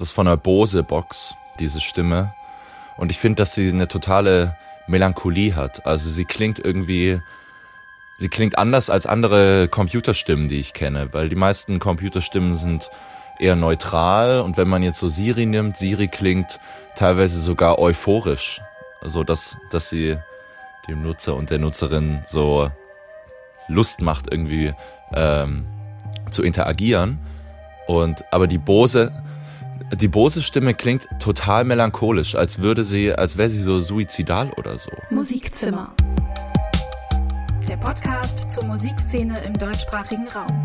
Das ist von der Bose-Box, diese Stimme. Und ich finde, dass sie eine totale Melancholie hat. Also sie klingt irgendwie, sie klingt anders als andere Computerstimmen, die ich kenne, weil die meisten Computerstimmen sind eher neutral und wenn man jetzt so Siri nimmt, Siri klingt teilweise sogar euphorisch. Also dass, dass sie dem Nutzer und der Nutzerin so Lust macht, irgendwie ähm, zu interagieren. Und aber die Bose die Bose-Stimme klingt total melancholisch, als würde sie, als wäre sie so suizidal oder so. Musikzimmer. Der Podcast zur Musikszene im deutschsprachigen Raum.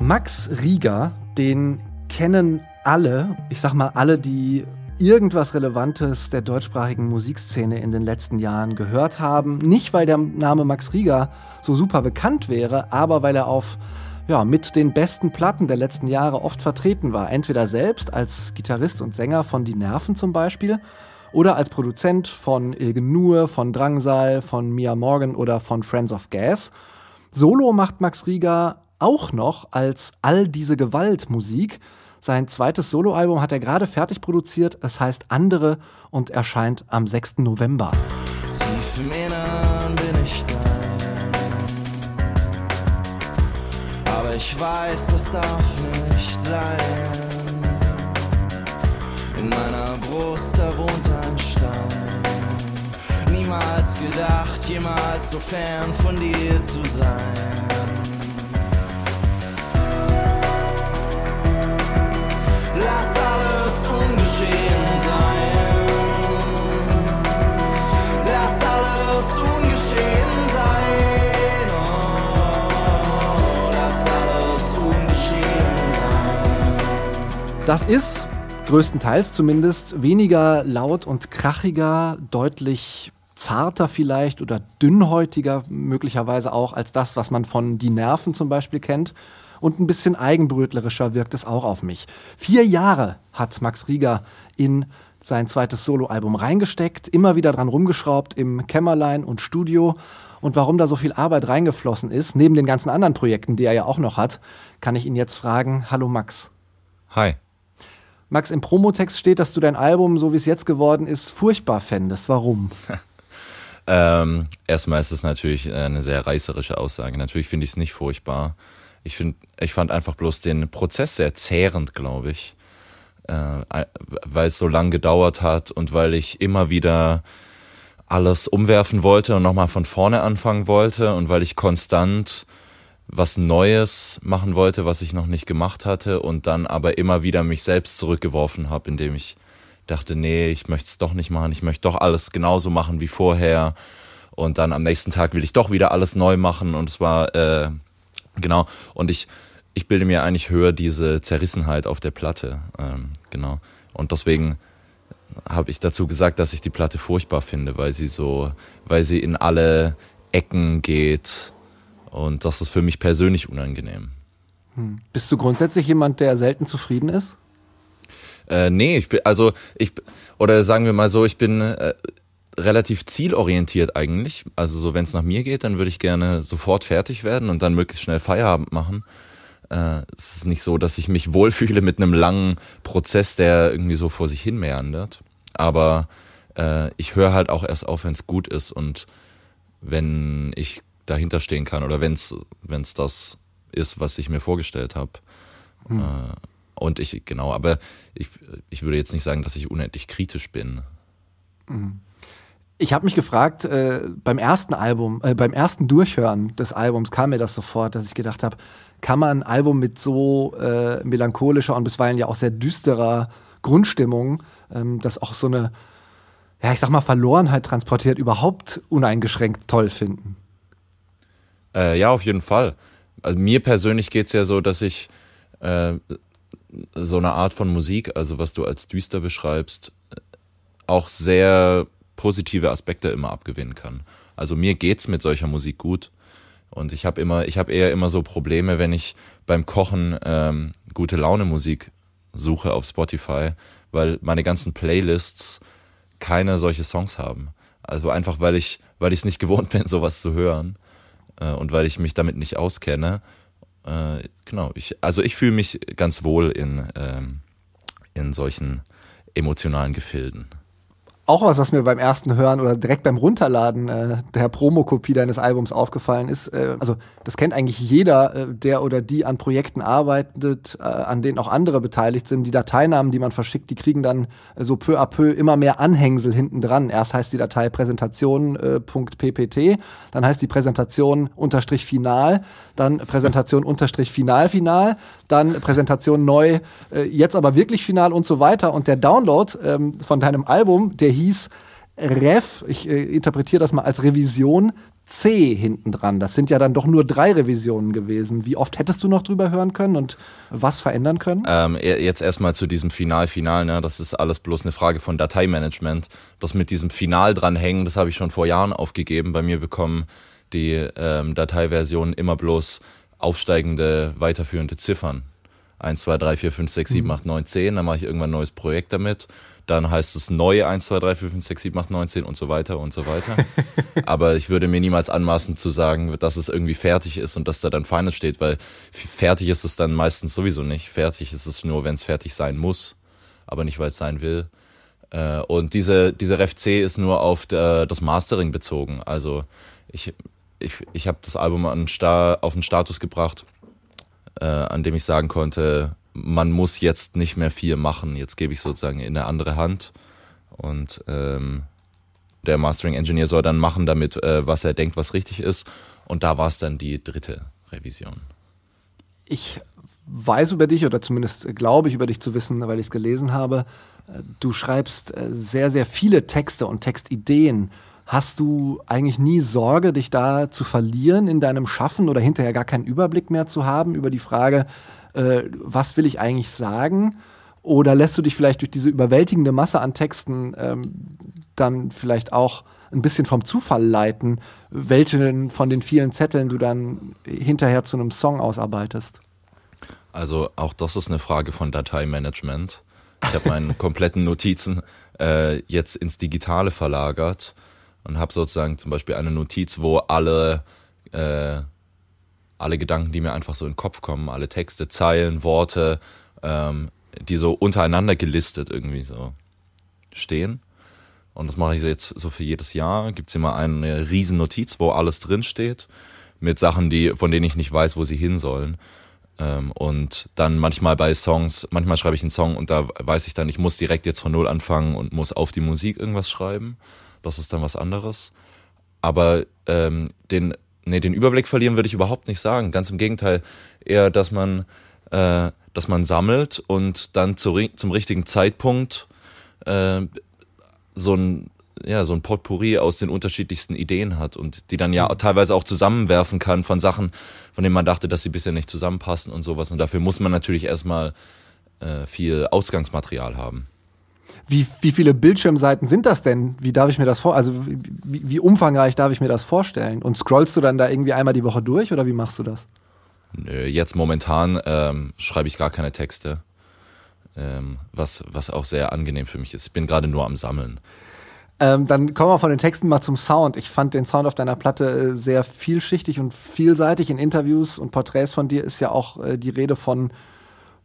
Max Rieger, den kennen alle, ich sag mal alle, die irgendwas Relevantes der deutschsprachigen Musikszene in den letzten Jahren gehört haben. Nicht, weil der Name Max Rieger so super bekannt wäre, aber weil er auf ja, mit den besten Platten der letzten Jahre oft vertreten war. Entweder selbst als Gitarrist und Sänger von Die Nerven zum Beispiel oder als Produzent von Ilgen Nur, von Drangsal, von Mia Morgan oder von Friends of Gas. Solo macht Max Rieger auch noch als all diese Gewalt Musik. Sein zweites Soloalbum hat er gerade fertig produziert. Es heißt Andere und erscheint am 6. November. Tief im Innern bin ich dein. Aber ich weiß, das darf nicht sein. In meiner Brust, da wohnt ein Stein. Niemals gedacht, jemals so fern von dir zu sein. Das ist größtenteils zumindest weniger laut und krachiger, deutlich zarter vielleicht oder dünnhäutiger möglicherweise auch als das, was man von Die Nerven zum Beispiel kennt und ein bisschen eigenbrötlerischer wirkt es auch auf mich. Vier Jahre hat Max Rieger in sein zweites Soloalbum reingesteckt, immer wieder dran rumgeschraubt im Kämmerlein und Studio. Und warum da so viel Arbeit reingeflossen ist, neben den ganzen anderen Projekten, die er ja auch noch hat, kann ich ihn jetzt fragen. Hallo Max. Hi. Max, im Promotext steht, dass du dein Album, so wie es jetzt geworden ist, furchtbar fändest. Warum? ähm, erstmal ist es natürlich eine sehr reißerische Aussage. Natürlich finde ich es nicht furchtbar. Ich finde, ich fand einfach bloß den Prozess sehr zehrend, glaube ich, äh, weil es so lang gedauert hat und weil ich immer wieder alles umwerfen wollte und nochmal von vorne anfangen wollte und weil ich konstant was Neues machen wollte, was ich noch nicht gemacht hatte und dann aber immer wieder mich selbst zurückgeworfen habe, indem ich dachte, nee, ich möchte es doch nicht machen, ich möchte doch alles genauso machen wie vorher und dann am nächsten Tag will ich doch wieder alles neu machen und es war äh, Genau. Und ich, ich bilde mir eigentlich höher diese Zerrissenheit auf der Platte. Ähm, genau. Und deswegen habe ich dazu gesagt, dass ich die Platte furchtbar finde, weil sie so, weil sie in alle Ecken geht. Und das ist für mich persönlich unangenehm. Hm. Bist du grundsätzlich jemand, der selten zufrieden ist? Äh, nee, ich bin, also ich, oder sagen wir mal so, ich bin äh, relativ zielorientiert eigentlich. Also so, wenn es nach mir geht, dann würde ich gerne sofort fertig werden und dann möglichst schnell Feierabend machen. Äh, es ist nicht so, dass ich mich wohlfühle mit einem langen Prozess, der irgendwie so vor sich hin meandert. Aber äh, ich höre halt auch erst auf, wenn es gut ist und wenn ich dahinter stehen kann oder wenn es das ist, was ich mir vorgestellt habe. Hm. Äh, und ich, genau, aber ich, ich würde jetzt nicht sagen, dass ich unendlich kritisch bin. Mhm. Ich habe mich gefragt, äh, beim ersten Album, äh, beim ersten Durchhören des Albums kam mir das sofort, dass ich gedacht habe, kann man ein Album mit so äh, melancholischer und bisweilen ja auch sehr düsterer Grundstimmung, ähm, das auch so eine, ja, ich sag mal, Verlorenheit transportiert, überhaupt uneingeschränkt toll finden? Äh, ja, auf jeden Fall. Also mir persönlich geht's ja so, dass ich äh, so eine Art von Musik, also was du als düster beschreibst, auch sehr positive Aspekte immer abgewinnen kann. Also mir geht's mit solcher Musik gut und ich habe immer, ich habe eher immer so Probleme, wenn ich beim Kochen ähm, gute Laune Musik suche auf Spotify, weil meine ganzen Playlists keine solche Songs haben. Also einfach weil ich weil ich es nicht gewohnt bin, sowas zu hören äh, und weil ich mich damit nicht auskenne. Äh, genau, ich, also ich fühle mich ganz wohl in, ähm, in solchen emotionalen Gefilden auch was, was mir beim ersten Hören oder direkt beim Runterladen äh, der Promokopie deines Albums aufgefallen ist. Äh, also das kennt eigentlich jeder, äh, der oder die an Projekten arbeitet, äh, an denen auch andere beteiligt sind. Die Dateinamen, die man verschickt, die kriegen dann äh, so peu à peu immer mehr Anhängsel hinten dran. Erst heißt die Datei Präsentation.ppt, äh, dann heißt die Präsentation unterstrich final, dann Präsentation unterstrich final final, dann Präsentation neu, äh, jetzt aber wirklich final und so weiter. Und der Download ähm, von deinem Album, der hieß Ref, ich äh, interpretiere das mal als Revision C hinten dran. Das sind ja dann doch nur drei Revisionen gewesen. Wie oft hättest du noch drüber hören können und was verändern können? Ähm, e-, jetzt erstmal zu diesem Final-Final. Ne? Das ist alles bloß eine Frage von Dateimanagement. Das mit diesem Final dranhängen, das habe ich schon vor Jahren aufgegeben. Bei mir bekommen die ähm, Dateiversionen immer bloß aufsteigende, weiterführende Ziffern. 1, 2, 3, 4, 5, 6, 7, 8, 9, 10. Dann mache ich irgendwann ein neues Projekt damit. Dann heißt es neu 1, 2, 3, 4, 5, 6, 7, 8, 9, 10 und so weiter und so weiter. Aber ich würde mir niemals anmaßen zu sagen, dass es irgendwie fertig ist und dass da dann Final steht, weil fertig ist es dann meistens sowieso nicht. Fertig ist es nur, wenn es fertig sein muss, aber nicht, weil es sein will. Äh, und diese, diese Ref C ist nur auf das Mastering bezogen. Also ich, ich, ich habe das Album auf den Status gebracht, äh, an dem ich sagen konnte, man muss jetzt nicht mehr viel machen. Jetzt gebe ich sozusagen in eine andere Hand und ähm, der Mastering Engineer soll dann machen damit, äh, was er denkt, was richtig ist. Und da war es dann die dritte Revision. Ich weiß über dich oder zumindest glaube ich über dich zu wissen, weil ich es gelesen habe. Du schreibst äh, sehr, sehr viele Texte und Textideen. Hast du eigentlich nie Sorge, dich da zu verlieren in deinem Schaffen oder hinterher gar keinen Überblick mehr zu haben über die Frage, äh, was will ich eigentlich sagen? Oder lässt du dich vielleicht durch diese überwältigende Masse an Texten ähm, dann vielleicht auch ein bisschen vom Zufall leiten, welchen von den vielen Zetteln du dann hinterher zu einem Song ausarbeitest? Also auch das ist eine Frage von Dateimanagement. Ich habe meine kompletten Notizen äh, jetzt ins Digitale verlagert und habe sozusagen zum Beispiel eine Notiz, wo alle, äh, alle Gedanken, die mir einfach so in den Kopf kommen, alle Texte, Zeilen, Worte, ähm, die so untereinander gelistet irgendwie so stehen. Und das mache ich jetzt so für jedes Jahr. Gibt es immer eine riesen Notiz, wo alles drin steht, mit Sachen, die, von denen ich nicht weiß, wo sie hin sollen. Ähm, und dann manchmal bei Songs, manchmal schreibe ich einen Song und da weiß ich dann, ich muss direkt jetzt von Null anfangen und muss auf die Musik irgendwas schreiben das ist dann was anderes. Aber ähm, den, nee, den Überblick verlieren würde ich überhaupt nicht sagen. Ganz im Gegenteil, eher, dass man, äh, dass man sammelt und dann zu, zum richtigen Zeitpunkt äh, so ein ja, so ein Potpourri aus den unterschiedlichsten Ideen hat und die dann ja mhm. teilweise auch zusammenwerfen kann von Sachen, von denen man dachte, dass sie bisher nicht zusammenpassen und sowas. Und dafür muss man natürlich erstmal äh, viel Ausgangsmaterial haben. Wie, wie viele Bildschirmseiten sind das denn? Wie darf ich mir das vor, also wie, wie umfangreich darf ich mir das vorstellen? Und scrollst du dann da irgendwie einmal die Woche durch oder wie machst du das? Nö, jetzt momentan ähm, schreibe ich gar keine Texte, ähm, was, was auch sehr angenehm für mich ist. Ich bin gerade nur am Sammeln. Ähm, dann kommen wir von den Texten mal zum Sound. Ich fand den Sound auf deiner Platte äh, sehr vielschichtig und vielseitig. In Interviews und Porträts von dir ist ja auch äh, die Rede von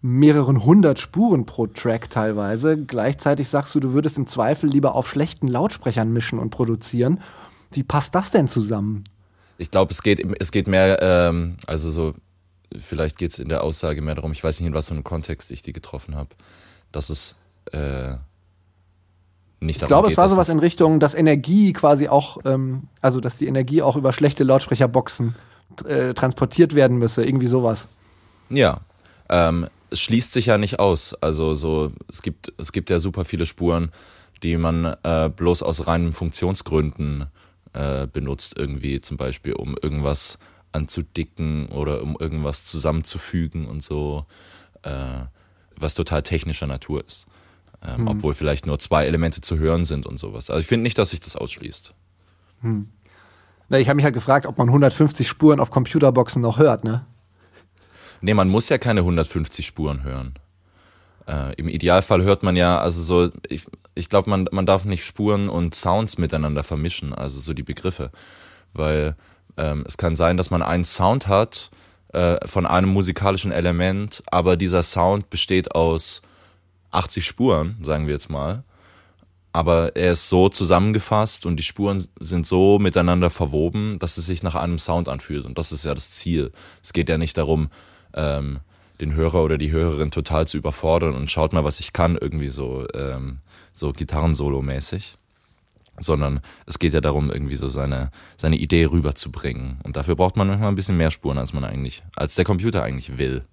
mehreren hundert Spuren pro Track teilweise. Gleichzeitig sagst du, du würdest im Zweifel lieber auf schlechten Lautsprechern mischen und produzieren. Wie passt das denn zusammen? Ich glaube, es geht, es geht mehr, ähm, also so, vielleicht geht es in der Aussage mehr darum, ich weiß nicht, in was für einem Kontext ich die getroffen habe, dass es äh, nicht Ich glaube, es war sowas in Richtung, dass Energie quasi auch, ähm, also dass die Energie auch über schlechte Lautsprecherboxen äh, transportiert werden müsse, irgendwie sowas. Ja, ähm, es schließt sich ja nicht aus. Also so, es gibt, es gibt ja super viele Spuren, die man äh, bloß aus reinen Funktionsgründen äh, benutzt, irgendwie zum Beispiel, um irgendwas anzudicken oder um irgendwas zusammenzufügen und so, äh, was total technischer Natur ist. Ähm, hm. Obwohl vielleicht nur zwei Elemente zu hören sind und sowas. Also ich finde nicht, dass sich das ausschließt. Hm. Na, ich habe mich halt gefragt, ob man 150 Spuren auf Computerboxen noch hört, ne? Nee, man muss ja keine 150 Spuren hören. Äh, Im Idealfall hört man ja, also so, ich, ich glaube, man, man darf nicht Spuren und Sounds miteinander vermischen, also so die Begriffe. Weil ähm, es kann sein, dass man einen Sound hat äh, von einem musikalischen Element, aber dieser Sound besteht aus 80 Spuren, sagen wir jetzt mal. Aber er ist so zusammengefasst und die Spuren sind so miteinander verwoben, dass es sich nach einem Sound anfühlt. Und das ist ja das Ziel. Es geht ja nicht darum, ähm, den Hörer oder die Hörerin total zu überfordern und schaut mal, was ich kann, irgendwie so, ähm, so Gitarrensolo-mäßig. Sondern es geht ja darum, irgendwie so seine, seine Idee rüberzubringen. Und dafür braucht man manchmal ein bisschen mehr Spuren, als man eigentlich, als der Computer eigentlich will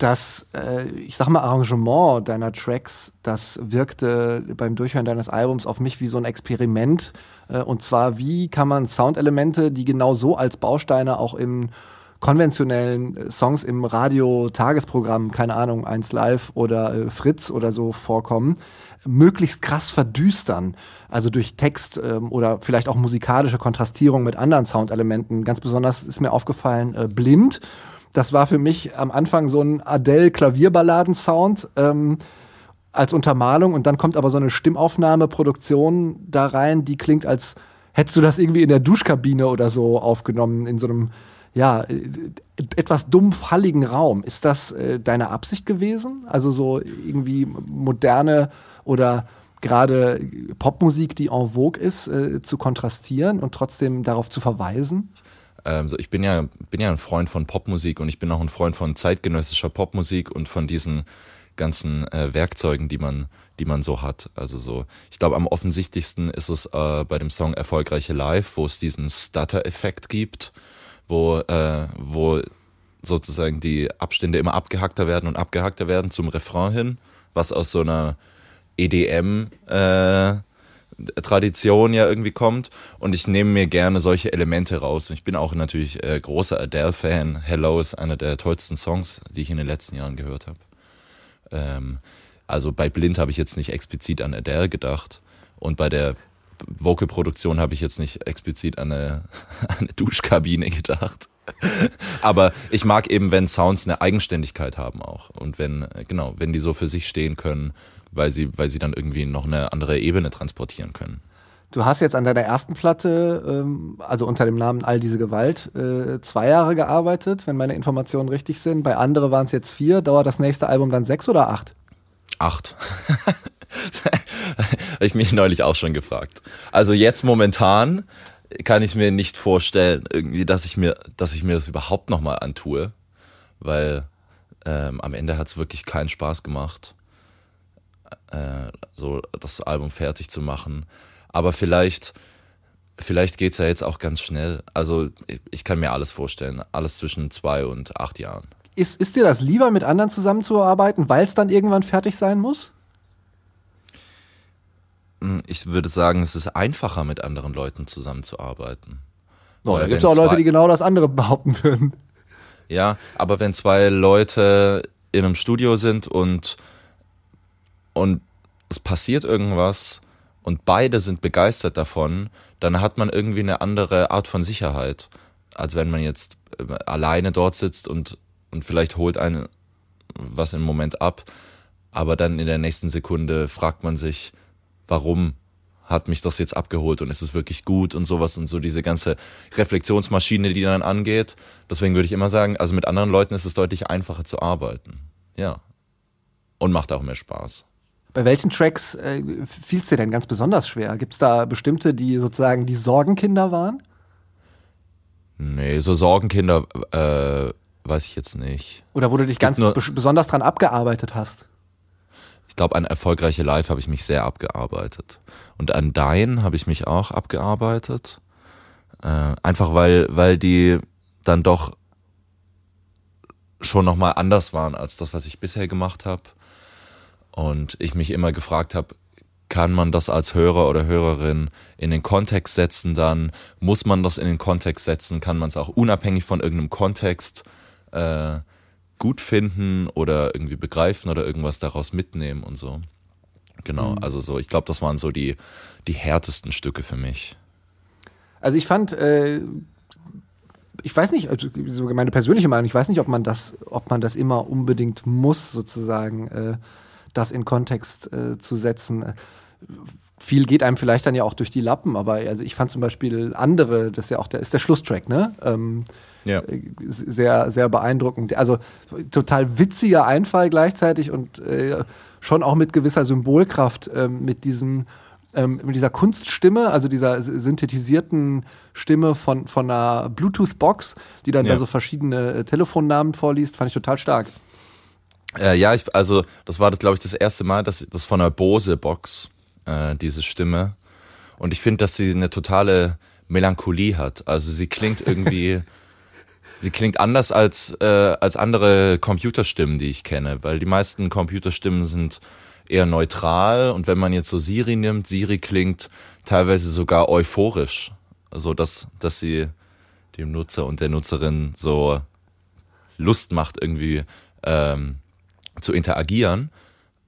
das, äh, ich sag mal, Arrangement deiner Tracks, das wirkte beim Durchhören deines Albums auf mich wie so ein Experiment. Äh, und zwar, wie kann man Soundelemente, die genau so als Bausteine auch in konventionellen äh, Songs im Radio-Tagesprogramm, keine Ahnung, 1 Live oder äh, Fritz oder so vorkommen, möglichst krass verdüstern. Also durch Text ähm, oder vielleicht auch musikalische Kontrastierung mit anderen Soundelementen. Ganz besonders ist mir aufgefallen, äh, blind das war für mich am Anfang so ein Adele-Klavierballaden-Sound ähm, als Untermalung und dann kommt aber so eine Stimmaufnahme-Produktion da rein, die klingt, als hättest du das irgendwie in der Duschkabine oder so aufgenommen, in so einem, ja, etwas dumpf halligen Raum. Ist das äh, deine Absicht gewesen? Also so irgendwie moderne oder gerade Popmusik, die en vogue ist, äh, zu kontrastieren und trotzdem darauf zu verweisen? Ähm, so, ich bin ja, bin ja ein Freund von Popmusik und ich bin auch ein Freund von zeitgenössischer Popmusik und von diesen ganzen äh, Werkzeugen, die man, die man so hat. Also so, ich glaube, am offensichtlichsten ist es äh, bei dem Song Erfolgreiche Live, wo es diesen Stutter-Effekt gibt, wo, äh, wo sozusagen die Abstände immer abgehackter werden und abgehackter werden zum Refrain hin, was aus so einer EDM äh, ja irgendwie kommt und ich nehme mir gerne solche Elemente raus. Und ich bin auch natürlich äh, großer Adele-Fan. Hello ist einer der tollsten Songs, die ich in den letzten Jahren gehört habe. Ähm, also bei Blind habe ich jetzt nicht explizit an Adele gedacht und bei der Vocal-Produktion habe ich jetzt nicht explizit an eine, an eine Duschkabine gedacht. Aber ich mag eben, wenn Sounds eine Eigenständigkeit haben auch und wenn genau, wenn die so für sich stehen können weil sie, weil sie dann irgendwie noch eine andere Ebene transportieren können. Du hast jetzt an deiner ersten Platte, ähm, also unter dem Namen All diese Gewalt, äh, zwei Jahre gearbeitet, wenn meine Informationen richtig sind. Bei andere waren es jetzt vier. Dauert das nächste Album dann sechs oder acht? Acht. Habe ich mich neulich auch schon gefragt. Also jetzt momentan kann ich mir nicht vorstellen, irgendwie, dass ich mir, dass ich mir das überhaupt nochmal antue, weil ähm, am Ende hat es wirklich keinen Spaß gemacht äh, so das Album fertig zu machen. Aber vielleicht, vielleicht geht's ja jetzt auch ganz schnell. Also ich, ich kann mir alles vorstellen. Alles zwischen zwei und acht Jahren. Ist, ist dir das lieber, mit anderen zusammenzuarbeiten, weil es dann irgendwann fertig sein muss? Ich würde sagen, es ist einfacher, mit anderen Leuten zusammenzuarbeiten. Oh, da gibt es auch Leute, die genau das andere behaupten würden. Ja, aber wenn zwei Leute in einem Studio sind und und es passiert irgendwas und beide sind begeistert davon, dann hat man irgendwie eine andere Art von Sicherheit, als wenn man jetzt äh, alleine dort sitzt und, und vielleicht holt einen was im Moment ab, aber dann in der nächsten Sekunde fragt man sich, warum hat mich das jetzt abgeholt und ist es wirklich gut und sowas und so diese ganze Reflexionsmaschine, die dann angeht. Deswegen würde ich immer sagen, also mit anderen Leuten ist es deutlich einfacher zu arbeiten. Ja. Und macht auch mehr Spaß. Bei welchen Tracks äh, fiel es dir denn ganz besonders schwer? Gibt es da bestimmte, die sozusagen die Sorgenkinder waren? Nee, so Sorgenkinder äh, weiß ich jetzt nicht. Oder wo du dich ganz nur, besonders dran abgearbeitet hast? Glaube, an erfolgreiche Live habe ich mich sehr abgearbeitet. Und an Dein habe ich mich auch abgearbeitet. Äh, einfach weil, weil die dann doch schon nochmal anders waren als das, was ich bisher gemacht habe. Und ich mich immer gefragt habe, kann man das als Hörer oder Hörerin in den Kontext setzen dann? Muss man das in den Kontext setzen? Kann man es auch unabhängig von irgendeinem Kontext äh, gut finden oder irgendwie begreifen oder irgendwas daraus mitnehmen und so? Genau, mhm. also so, ich glaube, das waren so die, die härtesten Stücke für mich. Also ich fand, äh, ich weiß nicht, also so meine persönliche Meinung, ich weiß nicht, ob man das, ob man das immer unbedingt muss, sozusagen. Äh, das in Kontext äh, zu setzen. viel geht einem vielleicht dann ja auch durch die Lappen, aber also ich fand zum Beispiel andere, das ist ja auch der, ist der Schlusstrack, ne? Ähm, ja. Äh, sehr, sehr beeindruckend. Also total witziger Einfall gleichzeitig und äh, schon auch mit gewisser Symbolkraft, äh, mit diesen ähm, mit dieser Kunststimme, also dieser synthetisierten Stimme von, von einer Bluetooth-Box, die dann ja. da so verschiedene äh, Telefonnamen vorliest, fand ich total stark. Äh, ja, ich, also das war, glaube ich, das erste Mal, dass das von einer Bose-Box, äh, diese Stimme. Und ich finde, dass sie eine totale Melancholie hat. Also sie klingt irgendwie, sie klingt anders als, äh, als andere Computerstimmen, die ich kenne, weil die meisten Computerstimmen sind eher neutral und wenn man jetzt so Siri nimmt, Siri klingt teilweise sogar euphorisch, so dass dass sie dem Nutzer und der Nutzerin so Lust macht irgendwie ähm, zu interagieren.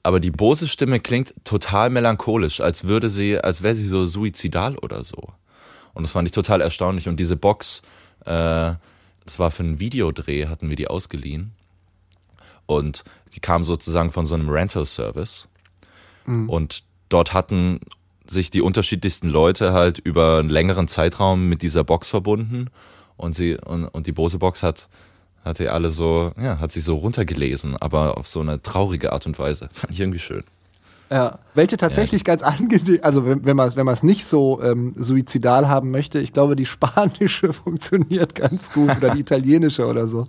Aber die Bose-Stimme klingt total melancholisch, als würde sie, als wäre sie so suizidal oder so. Und das fand ich total erstaunlich. Und diese Box, äh, das war für einen Videodreh, hatten wir die ausgeliehen. Und die kam sozusagen von so einem Rental-Service. Mhm. Und dort hatten sich die unterschiedlichsten Leute halt über einen längeren Zeitraum mit dieser Box verbunden und sie und, und die Bose Box hat hat die alle so ja hat sich so runtergelesen, aber auf so eine traurige Art und Weise fand ich irgendwie schön. Ja, welche tatsächlich ja. ganz angenehm, also wenn, wenn man es wenn nicht so ähm, suizidal haben möchte, ich glaube, die spanische funktioniert ganz gut oder die italienische oder so.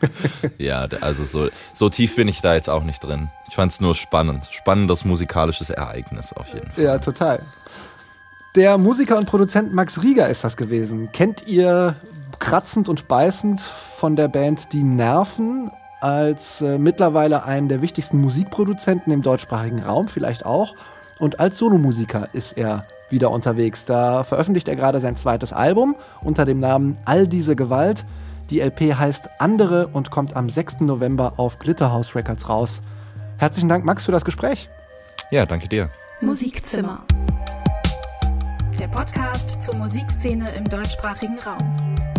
ja, also so, so tief bin ich da jetzt auch nicht drin. Ich fand es nur spannend. Spannendes musikalisches Ereignis auf jeden Fall. Ja, total. Der Musiker und Produzent Max Rieger ist das gewesen. Kennt ihr kratzend und beißend von der Band Die Nerven? Als äh, mittlerweile einen der wichtigsten Musikproduzenten im deutschsprachigen Raum, vielleicht auch. Und als Solomusiker ist er wieder unterwegs. Da veröffentlicht er gerade sein zweites Album unter dem Namen All diese Gewalt. Die LP heißt Andere und kommt am 6. November auf Glitterhouse Records raus. Herzlichen Dank, Max, für das Gespräch. Ja, danke dir. Musikzimmer. Der Podcast zur Musikszene im deutschsprachigen Raum.